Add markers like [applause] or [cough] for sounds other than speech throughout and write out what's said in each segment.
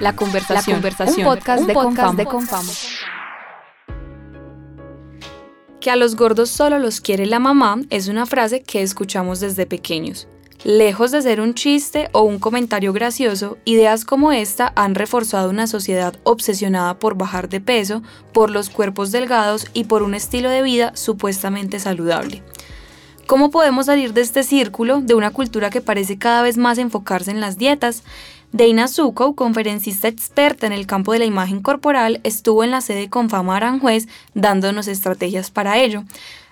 La Conversación, La Conversación, un podcast, de, podcast de. Que a los gordos solo los quiere la mamá es una frase que escuchamos desde pequeños. Lejos de ser un chiste o un comentario gracioso, ideas como esta han reforzado una sociedad obsesionada por bajar de peso, por los cuerpos delgados y por un estilo de vida supuestamente saludable. ¿Cómo podemos salir de este círculo de una cultura que parece cada vez más enfocarse en las dietas? Deina Zuko, conferencista experta en el campo de la imagen corporal, estuvo en la sede Confama Aranjuez dándonos estrategias para ello.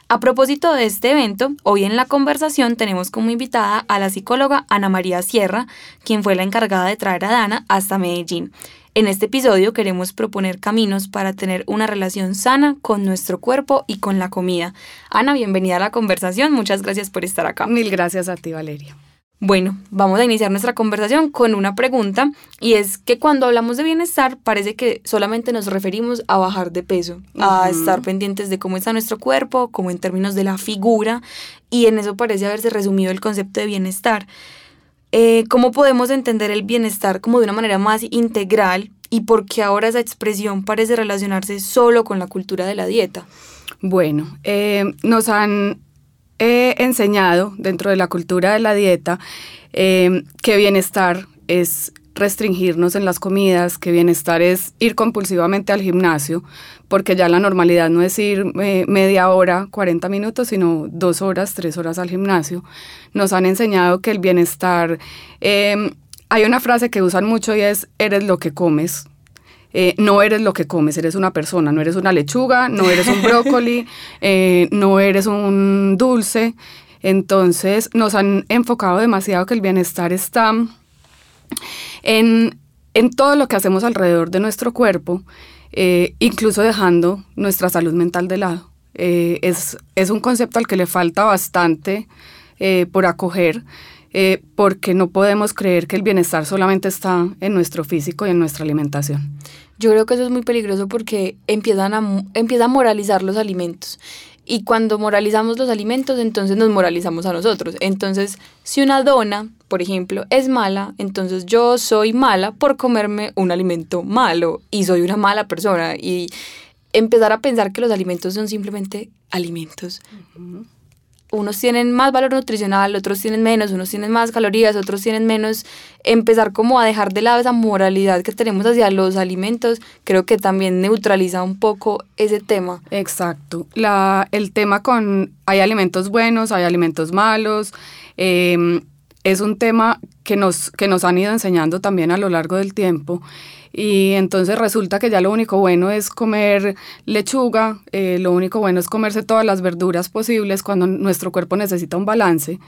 A propósito de este evento, hoy en la conversación tenemos como invitada a la psicóloga Ana María Sierra, quien fue la encargada de traer a Dana hasta Medellín. En este episodio queremos proponer caminos para tener una relación sana con nuestro cuerpo y con la comida. Ana, bienvenida a la conversación, muchas gracias por estar acá. Mil gracias a ti, Valeria. Bueno, vamos a iniciar nuestra conversación con una pregunta y es que cuando hablamos de bienestar parece que solamente nos referimos a bajar de peso, a estar pendientes de cómo está nuestro cuerpo, como en términos de la figura y en eso parece haberse resumido el concepto de bienestar. Eh, ¿Cómo podemos entender el bienestar como de una manera más integral y por qué ahora esa expresión parece relacionarse solo con la cultura de la dieta? Bueno, eh, nos han eh, enseñado dentro de la cultura de la dieta eh, que bienestar es restringirnos en las comidas, que bienestar es ir compulsivamente al gimnasio, porque ya la normalidad no es ir eh, media hora, 40 minutos, sino dos horas, tres horas al gimnasio. Nos han enseñado que el bienestar, eh, hay una frase que usan mucho y es, eres lo que comes. Eh, no eres lo que comes, eres una persona, no eres una lechuga, no eres un [laughs] brócoli, eh, no eres un dulce. Entonces nos han enfocado demasiado que el bienestar está en, en todo lo que hacemos alrededor de nuestro cuerpo, eh, incluso dejando nuestra salud mental de lado. Es, es un concepto al que le falta bastante por acoger, eh, porque no podemos creer que el bienestar solamente está en nuestro físico y en nuestra alimentación. Yo creo que eso es muy peligroso porque empiezan a, empieza a moralizar los alimentos. Y cuando moralizamos los alimentos, entonces nos moralizamos a nosotros. Entonces, si una dona, por ejemplo, es mala, entonces yo soy mala por comerme un alimento malo y soy una mala persona. Y empezar a pensar que los alimentos son simplemente alimentos. Unos tienen más valor nutricional, otros tienen menos, unos tienen más calorías, otros tienen menos. Empezar como a dejar de lado esa moralidad que tenemos hacia los alimentos, creo que también neutraliza un poco ese tema. Exacto. La, el tema con hay alimentos buenos, hay alimentos malos, eh, es un tema que nos, que nos han ido enseñando también a lo largo del tiempo. Y entonces resulta que ya lo único bueno es comer lechuga, eh, lo único bueno es comerse todas las verduras posibles cuando nuestro cuerpo necesita un balance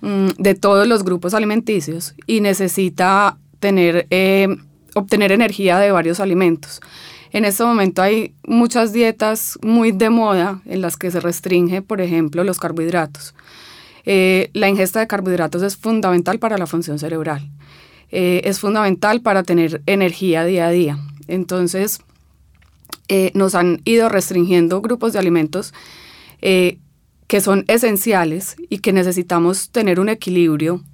mm, de todos los grupos alimenticios y necesita tener, eh, obtener energía de varios alimentos. En este momento hay muchas dietas muy de moda en las que se restringe, por ejemplo, los carbohidratos. Eh, la ingesta de carbohidratos es fundamental para la función cerebral. Eh, es fundamental para tener energía día a día. Entonces, eh, nos han ido restringiendo grupos de alimentos que son esenciales y que necesitamos tener un equilibrio.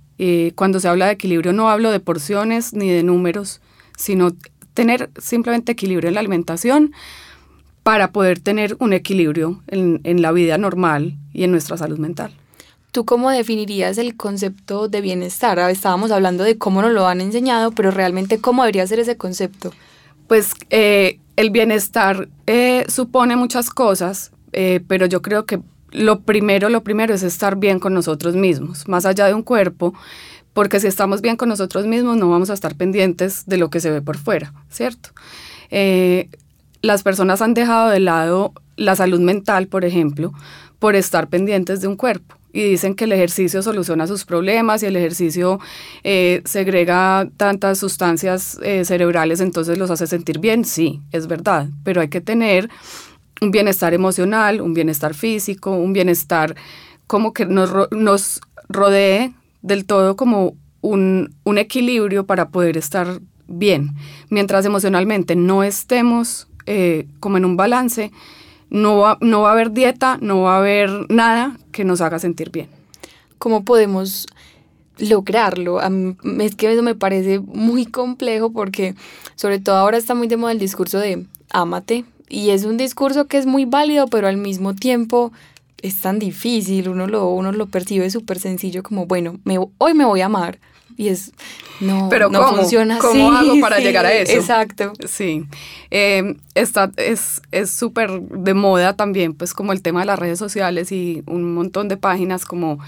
Cuando se habla de equilibrio no hablo de porciones ni de números, sino tener simplemente equilibrio en la alimentación para poder tener un equilibrio en la vida normal y en nuestra salud mental. ¿Tú cómo definirías el concepto de bienestar? Ah, Estábamos hablando de cómo nos lo han enseñado, pero realmente cómo debería ser ese concepto. Pues eh, el bienestar eh, supone muchas cosas, eh, pero yo creo que lo primero, lo primero es estar bien con nosotros mismos, más allá de un cuerpo, porque si estamos bien con nosotros mismos no vamos a estar pendientes de lo que se ve por fuera, ¿cierto? Las personas han dejado de lado la salud mental, por ejemplo, por estar pendientes de un cuerpo. Y dicen que el ejercicio soluciona sus problemas y el ejercicio eh, segrega tantas sustancias eh, cerebrales, entonces los hace sentir bien. Sí, es verdad, pero hay que tener un bienestar emocional, un bienestar físico, un bienestar como que nos, nos rodee del todo como un, un equilibrio para poder estar bien. Mientras emocionalmente no estemos eh, como en un balance, no va, no va a haber dieta, no va a haber nada que nos haga sentir bien. ¿Cómo podemos lograrlo? Es que eso me parece muy complejo porque sobre todo ahora está muy de moda el discurso de ámate y es un discurso que es muy válido, pero al mismo tiempo es tan difícil, uno lo, uno lo percibe súper sencillo como, bueno, hoy me voy a amar. Y es, no, Pero no ¿cómo? funciona así. ¿Cómo hago [laughs] para sí, llegar a eso? Exacto. Sí, eh, está, es súper de moda también, pues como el tema de las redes sociales y un montón de páginas como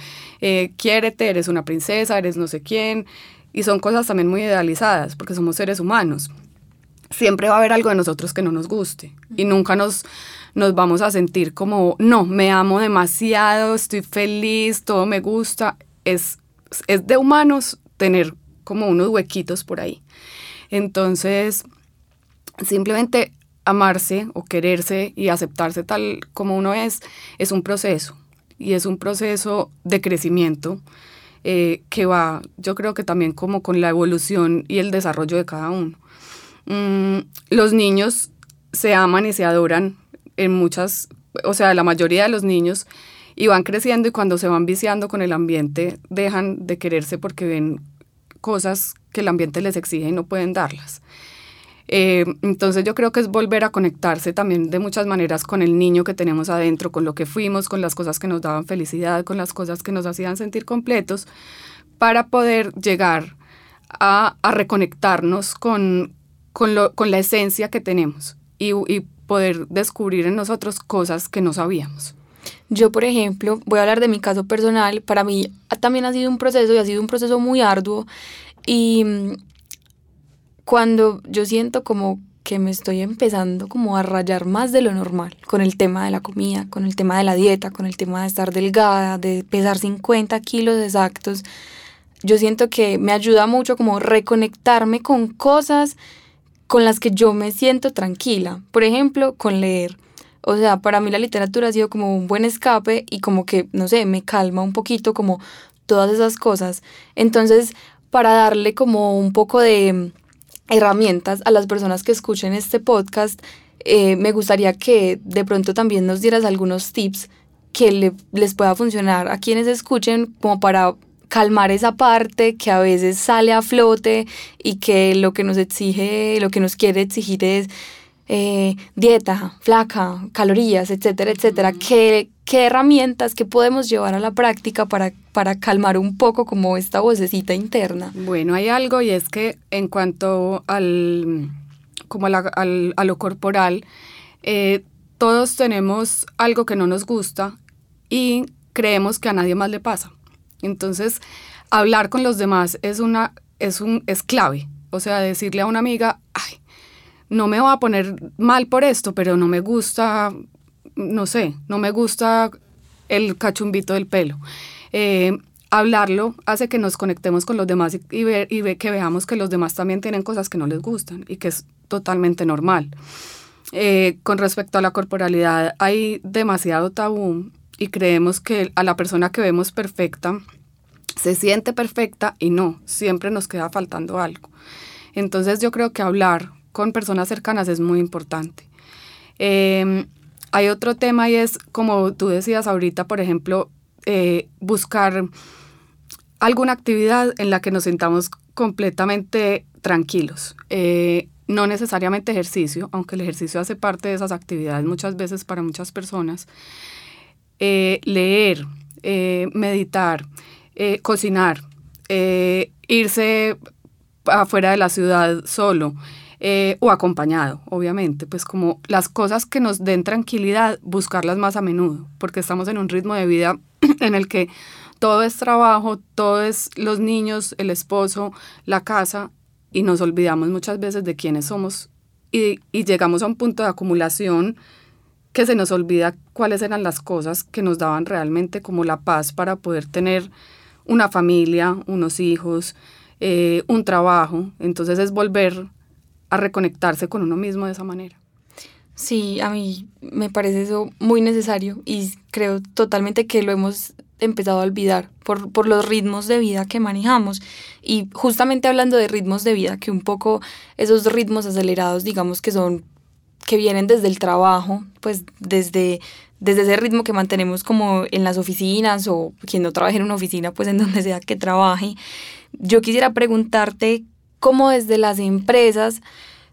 eh, quiérete, eres una princesa, eres no sé quién, y son cosas también muy idealizadas, porque somos seres humanos. Siempre va a haber algo de nosotros que no nos guste y nunca nos, nos vamos a sentir como, no, me amo demasiado, estoy feliz, todo me gusta. Es, es de humanos tener como unos huequitos por ahí. Entonces, simplemente amarse o quererse y aceptarse tal como uno es, es un proceso. Y es un proceso de crecimiento eh, que va, yo creo que también como con la evolución y el desarrollo de cada uno. Mm, los niños se aman y se adoran en muchas, o sea, la mayoría de los niños y van creciendo y cuando se van viciando con el ambiente dejan de quererse porque ven cosas que el ambiente les exige y no pueden darlas. Eh, entonces yo creo que es volver a conectarse también de muchas maneras con el niño que tenemos adentro, con lo que fuimos, con las cosas que nos daban felicidad, con las cosas que nos hacían sentir completos, para poder llegar a, reconectarnos con, con, lo, con, la esencia que tenemos y poder descubrir en nosotros cosas que no sabíamos. Yo, por ejemplo, voy a hablar de mi caso personal. Para mí también ha sido un proceso y ha sido un proceso muy arduo. Y cuando yo siento como que me estoy empezando como a rayar más de lo normal con el tema de la comida, con el tema de la dieta, con el tema de estar delgada, de pesar 50 kilos exactos, yo siento que me ayuda mucho como reconectarme con cosas con las que yo me siento tranquila. Por ejemplo, con leer. O sea, para mí la literatura ha sido como un buen escape y como que, no sé, me calma un poquito como todas esas cosas. Entonces, para darle como un poco de herramientas a las personas que escuchen este podcast, eh, me gustaría que de pronto también nos dieras algunos tips que le, les pueda funcionar a quienes escuchen como para calmar esa parte que a veces sale a flote y que lo que nos exige, lo que nos quiere exigir es eh, dieta, flaca, calorías, etcétera, etcétera. ¿Qué, ¿Qué, herramientas que podemos llevar a la práctica para, para calmar un poco como esta vocecita interna? Bueno, hay algo y es que en cuanto al, como a, la, al, a lo corporal, eh, todos tenemos algo que no nos gusta y creemos que a nadie más le pasa. Entonces, hablar con los demás es, una, es, un, es clave. O sea, decirle a una amiga, ay, no me voy a poner mal por esto, pero no me gusta, no sé, no me gusta el cachumbito del pelo. Eh, hablarlo hace que nos conectemos con los demás y, que veamos que los demás también tienen cosas que no les gustan y que es totalmente normal. Eh, con respecto a la corporalidad, hay demasiado tabú y creemos que a la persona que vemos perfecta se siente perfecta y no, siempre nos queda faltando algo. Entonces yo creo que hablar con personas cercanas es muy importante. Eh, hay otro tema y es, como tú decías ahorita, por ejemplo, eh, buscar alguna actividad en la que nos sintamos completamente tranquilos. Eh, no necesariamente ejercicio, aunque el ejercicio hace parte de esas actividades muchas veces para muchas personas. Eh, leer, meditar, cocinar, irse afuera de la ciudad solo, eh, o acompañado, obviamente, pues como las cosas que nos den tranquilidad, buscarlas más a menudo, porque estamos en un ritmo de vida [clears throat] en el que todo es trabajo, todo es los niños, el esposo, la casa, y nos olvidamos muchas veces de quiénes somos y, llegamos a un punto de acumulación que se nos olvida cuáles eran las cosas que nos daban realmente como la paz para poder tener una familia, unos hijos, eh, un trabajo. Entonces es volver a reconectarse con uno mismo de esa manera. Sí, a mí me parece eso muy necesario y creo totalmente que lo hemos empezado a olvidar por, por los ritmos de vida que manejamos. Y justamente hablando de ritmos de vida, que un poco esos ritmos acelerados, digamos que son, que vienen desde el trabajo, pues desde, desde ese ritmo que mantenemos como en las oficinas o quien no trabaje en una oficina, pues en donde sea que trabaje. Yo quisiera preguntarte cómo desde las empresas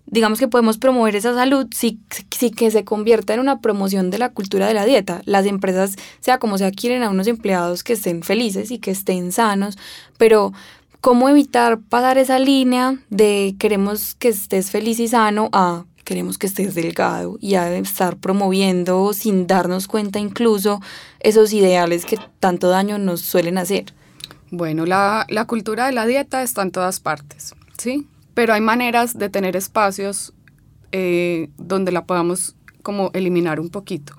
digamos que podemos promover esa salud sí, sí, que se convierta en una promoción de la cultura de la dieta. Las empresas, sea como sea, quieren a unos empleados que estén felices y que estén sanos, pero ¿cómo evitar pasar esa línea de queremos que estés feliz y sano a queremos que estés delgado y a estar promoviendo sin darnos cuenta incluso esos ideales que tanto daño nos suelen hacer? Bueno, la, la cultura de la dieta está en todas partes, ¿sí? pero hay maneras de tener espacios eh, donde la podamos como eliminar un poquito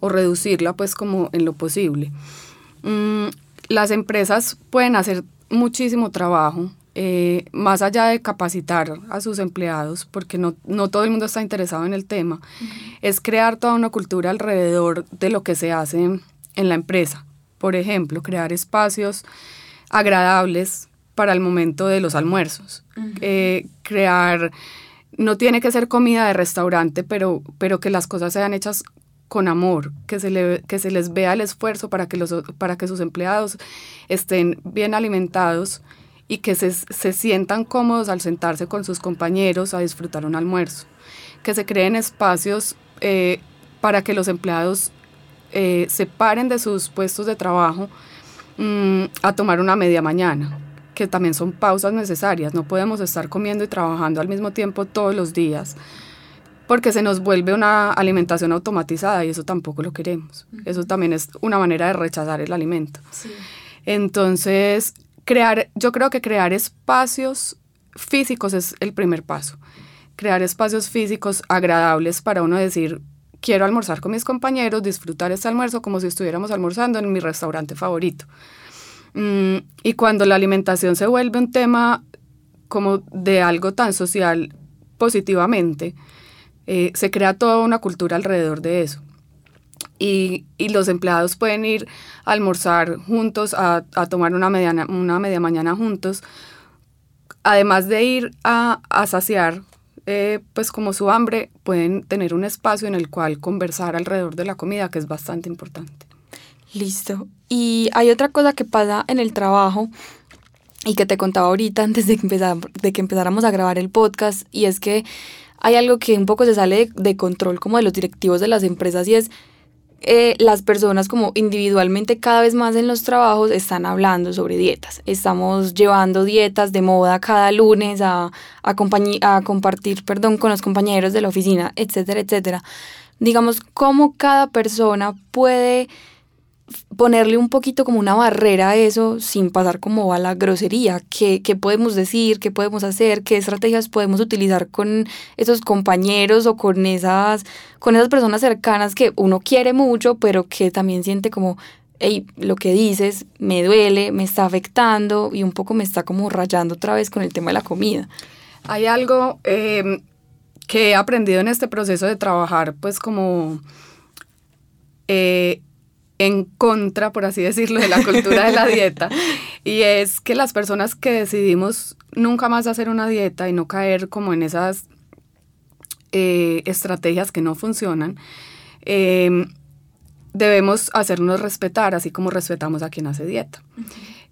o reducirla pues como en lo posible. Mm, las empresas pueden hacer muchísimo trabajo eh, más allá de capacitar a sus empleados, porque no, no todo el mundo está interesado en el tema, es crear toda una cultura alrededor de lo que se hace en la empresa. Por ejemplo, crear espacios agradables para el momento de los almuerzos. Eh, crear, no tiene que ser comida de restaurante, pero, pero que las cosas sean hechas con amor, que se, le, que se les vea el esfuerzo para que, los, para que sus empleados estén bien alimentados y que se, sientan cómodos al sentarse con sus compañeros a disfrutar un almuerzo. Que se creen espacios eh, para que los empleados eh, se paren de sus puestos de trabajo mm, a tomar una media mañana que también son pausas necesarias. No podemos estar comiendo y trabajando al mismo tiempo todos los días porque se nos vuelve una alimentación automatizada y eso tampoco lo queremos. Eso también es una manera de rechazar el alimento. Entonces, crear, yo creo que crear espacios físicos es el primer paso. Crear espacios físicos agradables para uno decir, quiero almorzar con mis compañeros, disfrutar este almuerzo como si estuviéramos almorzando en mi restaurante favorito. Mm, y cuando la alimentación se vuelve un tema como de algo tan social positivamente, eh, se crea toda una cultura alrededor de eso. Y, y, los empleados pueden ir a almorzar juntos, a, a tomar una, mediana, una media mañana juntos, además de ir a, a saciar eh, pues como su hambre, pueden tener un espacio en el cual conversar alrededor de la comida, que es bastante importante. Listo. Y hay otra cosa que pasa en el trabajo y que te contaba ahorita [laughs] antes de que, empezar, de que empezáramos a grabar el podcast y es que hay algo que un poco se sale de, control como de los directivos de las empresas y es eh, las personas como individualmente cada vez más en los trabajos están hablando sobre dietas. Estamos llevando dietas de moda cada lunes a, a, a compartir perdón, con los compañeros de la oficina, etcétera, etcétera. Digamos, cómo cada persona puede ponerle un poquito como una barrera a eso sin pasar como a la grosería. ¿Qué, ¿Qué, podemos decir? ¿Qué podemos hacer? ¿Qué estrategias podemos utilizar con esos compañeros o con esas, con esas personas cercanas que uno quiere mucho, pero que también siente como, hey, lo que dices me duele, me está afectando y un poco me está como rayando otra vez con el tema de la comida? Hay algo em, que he aprendido en este proceso de trabajar, pues como... Eh, en contra, por así decirlo, de la cultura de la [laughs] dieta. Y es que las personas que decidimos nunca más hacer una dieta y no caer como en esas eh, estrategias que no funcionan, em, debemos hacernos respetar, así como respetamos a quien hace dieta.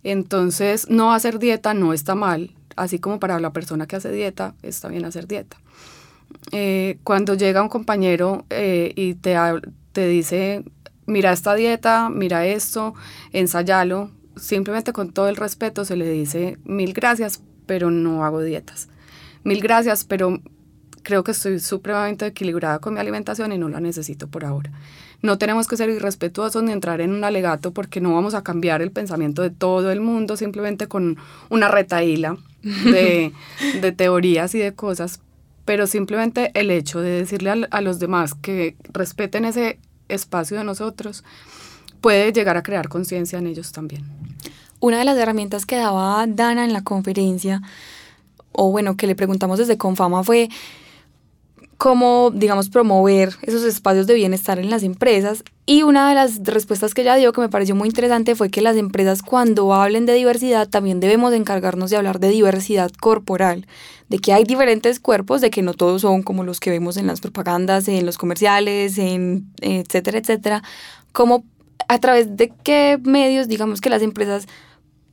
Entonces, no hacer dieta no está mal, así como para la persona que hace dieta, está bien hacer dieta. Eh, cuando llega un compañero eh, y te, te dice, mira esta dieta, mira esto, ensayalo. Simplemente con todo el respeto se le dice mil gracias, pero no hago dietas. Mil gracias, pero creo que estoy supremamente equilibrada con mi alimentación y no la necesito por ahora. No tenemos que ser irrespetuosos ni entrar en un alegato porque no vamos a cambiar el pensamiento de todo el mundo simplemente con una retaíla [laughs] de, de teorías y de cosas, pero simplemente el hecho de decirle a, a los demás que respeten ese espacio de nosotros puede llegar a crear conciencia en ellos también. Una de las herramientas que daba Dana en la conferencia, o bueno, que le preguntamos desde Confama fue cómo, digamos, promover esos espacios de bienestar en las empresas. Y una de las respuestas que ella dio que me pareció muy interesante fue que las empresas cuando hablen de diversidad también debemos encargarnos de hablar de diversidad corporal, de que hay diferentes cuerpos, de que no todos son como los que vemos en las propagandas, en los comerciales, en etcétera, etcétera. Como a través de qué medios, digamos que las empresas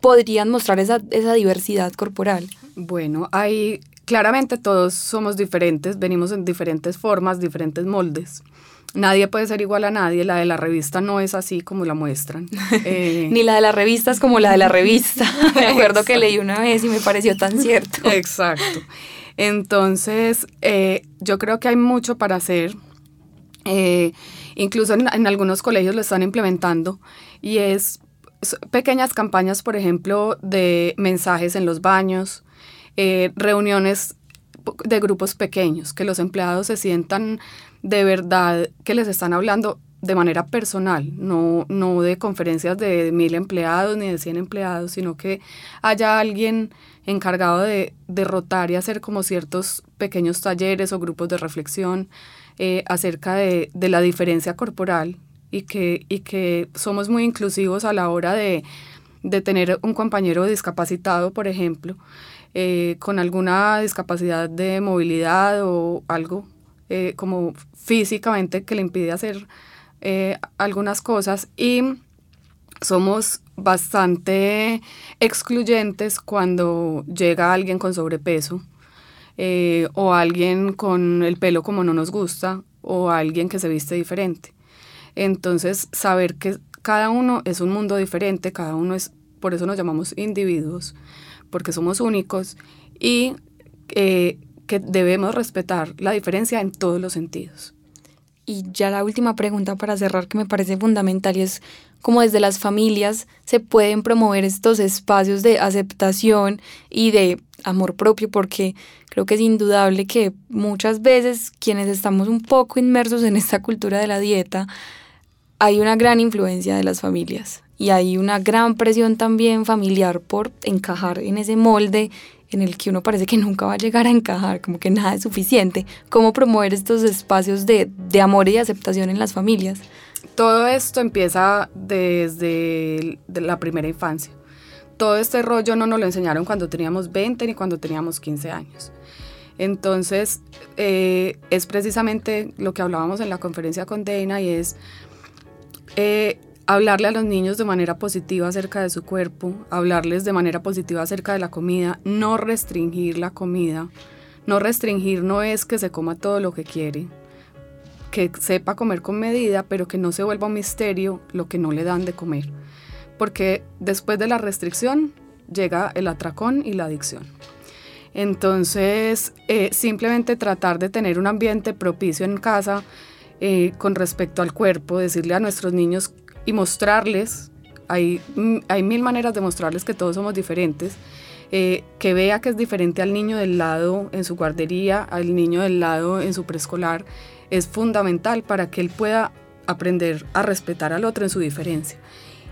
podrían mostrar esa, esa diversidad corporal. Bueno, hay claramente todos somos diferentes, venimos en diferentes formas, diferentes moldes. Nadie puede ser igual a nadie, la de la revista no es así como la muestran. [laughs] Eh, Ni la de la revista es como la de la revista. [laughs] me acuerdo que leí una vez y me pareció tan cierto. Exacto. Entonces, eh, yo creo que hay mucho para hacer. Eh, incluso en, en, algunos colegios lo están implementando y es pequeñas campañas, por ejemplo, de mensajes en los baños, eh, reuniones de grupos pequeños, que los empleados se sientan de verdad que les están hablando de manera personal, no, no de conferencias de mil empleados ni de cien empleados, sino que haya alguien encargado de, derrotar y hacer como ciertos pequeños talleres o grupos de reflexión eh, acerca de, de, la diferencia corporal y que, y que somos muy inclusivos a la hora de, de tener un compañero discapacitado, por ejemplo, eh, con alguna discapacidad de movilidad o algo eh, como físicamente que le impide hacer eh, algunas cosas y somos bastante excluyentes cuando llega alguien con sobrepeso o alguien con el pelo como no nos gusta o alguien que se viste diferente. Entonces, saber que cada uno es un mundo diferente, cada uno es, por eso nos llamamos individuos, porque somos únicos y eh, que debemos respetar la diferencia en todos los sentidos. Y ya la última pregunta para cerrar que me parece fundamental y es cómo desde las familias se pueden promover estos espacios de aceptación y de amor propio, porque creo que es indudable que muchas veces quienes estamos un poco inmersos en esta cultura de la dieta, hay una gran influencia de las familias y hay una gran presión también familiar por encajar en ese molde en el que uno parece que nunca va a llegar a encajar, como que nada es suficiente. ¿Cómo promover estos espacios de, de amor y aceptación en las familias? Todo esto empieza desde la primera infancia. Todo este rollo no nos lo enseñaron cuando teníamos 20 ni cuando teníamos 15 años. Entonces, eh, es precisamente lo que hablábamos en la conferencia con Dana y es eh, hablarle a los niños de manera positiva acerca de su cuerpo, hablarles de manera positiva acerca de la comida, no restringir la comida. No restringir no es que se coma todo lo que quiere, que sepa comer con medida, pero que no se vuelva un misterio lo que no le dan de comer. Porque después de la restricción llega el atracón y la adicción. Entonces, eh, simplemente tratar de tener un ambiente propicio en casa eh, con respecto al cuerpo, decirle a nuestros niños y mostrarles, hay, mm, hay mil maneras de mostrarles que todos somos diferentes, eh, que vea que es diferente al niño del lado en su guardería, al niño del lado en su preescolar, es fundamental para que él pueda aprender a respetar al otro en su diferencia.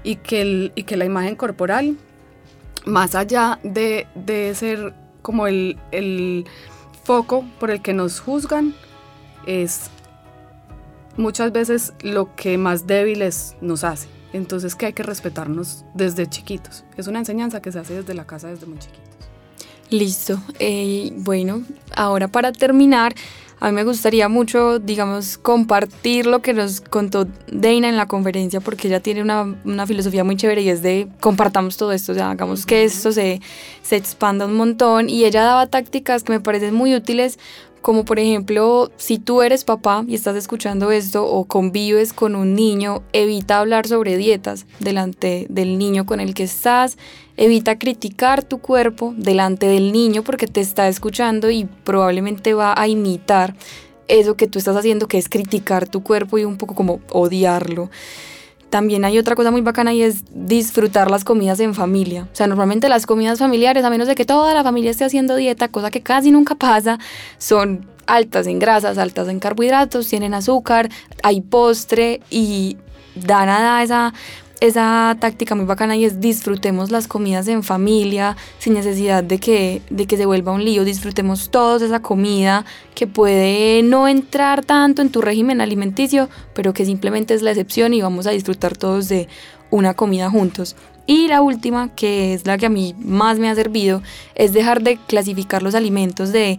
Y que, el, y que la imagen corporal, más allá de, de ser como el, el foco por el que nos juzgan, es muchas veces lo que más débiles nos hace. Entonces que hay que respetarnos desde chiquitos. Es una enseñanza que se hace desde la casa desde muy chiquitos. Listo. Eh, bueno, ahora para terminar, a mí me gustaría mucho, digamos, compartir lo que nos contó Dana en la conferencia, porque ella tiene una, una filosofía muy chévere y es de compartamos todo esto, o sea, hagamos que esto se, se expanda un montón. Y ella daba tácticas que me parecen muy útiles como por ejemplo, si tú eres papá y estás escuchando esto o convives con un niño, evita hablar sobre dietas delante del niño con el que estás, evita criticar tu cuerpo delante del niño porque te está escuchando y probablemente va a imitar eso que tú estás haciendo, que es criticar tu cuerpo y un poco como odiarlo. También hay otra cosa muy bacana y es disfrutar las comidas en familia. O sea, normalmente las comidas familiares, a menos de que toda la familia esté haciendo dieta, cosa que casi nunca pasa, son altas en grasas, altas en carbohidratos, tienen azúcar, hay postre y da nada esa esa táctica muy bacana y es disfrutemos las comidas en familia sin necesidad de que, de que se vuelva un lío, disfrutemos todos esa comida que puede no entrar tanto en tu régimen alimenticio, pero que simplemente es la excepción y vamos a disfrutar todos de una comida juntos. Y la última, que es la que a mí más me ha servido, es dejar de clasificar los alimentos de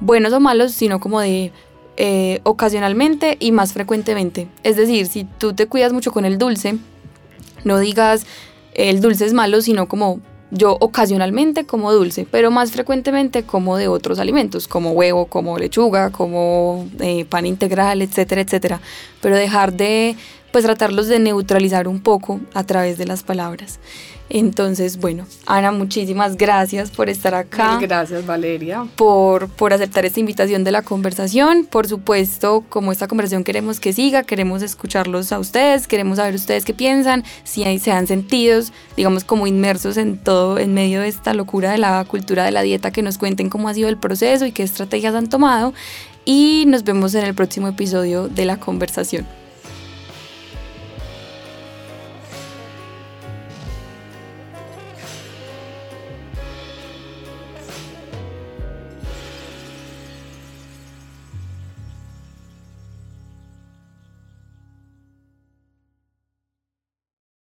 buenos o malos, sino como de eh, ocasionalmente y más frecuentemente. Es decir, si tú te cuidas mucho con el dulce, no digas el dulce es malo, sino como yo ocasionalmente como dulce, pero más frecuentemente como de otros alimentos, como huevo, como lechuga, como eh, pan integral, etcétera, etcétera. Pero dejar de, pues tratarlos de neutralizar un poco a través de las palabras. Entonces, bueno, Ana, muchísimas gracias por estar acá. Gracias, Valeria. Por, por aceptar esta invitación de la conversación. Por supuesto, como esta conversación queremos que siga, queremos escucharlos a ustedes, queremos saber ustedes qué piensan, si hay, se han sentido, digamos, como inmersos en todo, en medio de esta locura de la cultura de la dieta, que nos cuenten cómo ha sido el proceso y qué estrategias han tomado. Y nos vemos en el próximo episodio de la conversación.